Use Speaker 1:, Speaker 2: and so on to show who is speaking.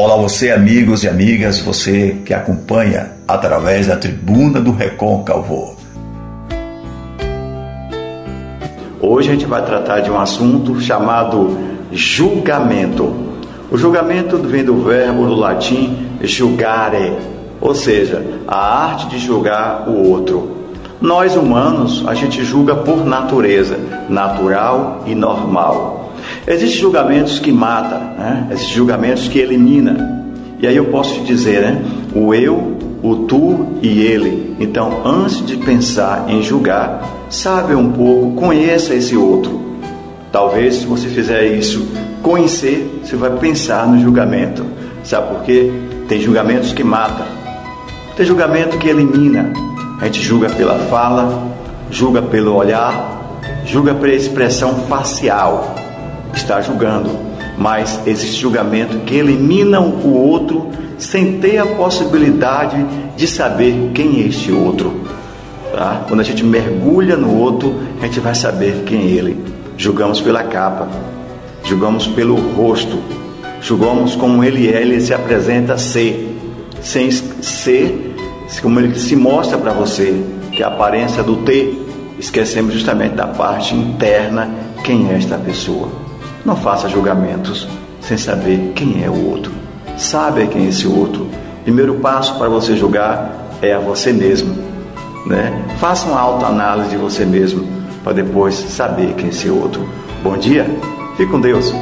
Speaker 1: Olá, você, amigos e amigas, você que acompanha através da tribuna do Recôncavo.
Speaker 2: Hoje a gente vai tratar de um assunto chamado julgamento. O julgamento vem do verbo do latim julgare, ou seja, a arte de julgar o outro. Nós humanos, a gente julga por natureza, natural e normal. Existem julgamentos que matam, né? existem julgamentos que eliminam. E aí eu posso te dizer, né? O eu, o tu e ele. Então, antes de pensar em julgar, sabe um pouco, conheça esse outro. Talvez se você fizer isso, conhecer, você vai pensar no julgamento. Sabe por quê? Tem julgamentos que matam. Tem julgamento que elimina. A gente julga pela fala, julga pelo olhar, julga pela expressão facial está julgando, mas existe julgamento que eliminam o outro sem ter a possibilidade de saber quem é este outro. Tá? Quando a gente mergulha no outro, a gente vai saber quem é ele. Julgamos pela capa, julgamos pelo rosto, julgamos como ele é, ele se apresenta ser, sem ser como ele se mostra para você, que a aparência do ter. Esquecemos justamente da parte interna, quem é esta pessoa. Não faça julgamentos sem saber quem é o outro. Sabe quem é esse outro. Primeiro passo para você julgar é a você mesmo. Né? Faça uma autoanálise de você mesmo para depois saber quem é esse outro. Bom dia, fique com Deus.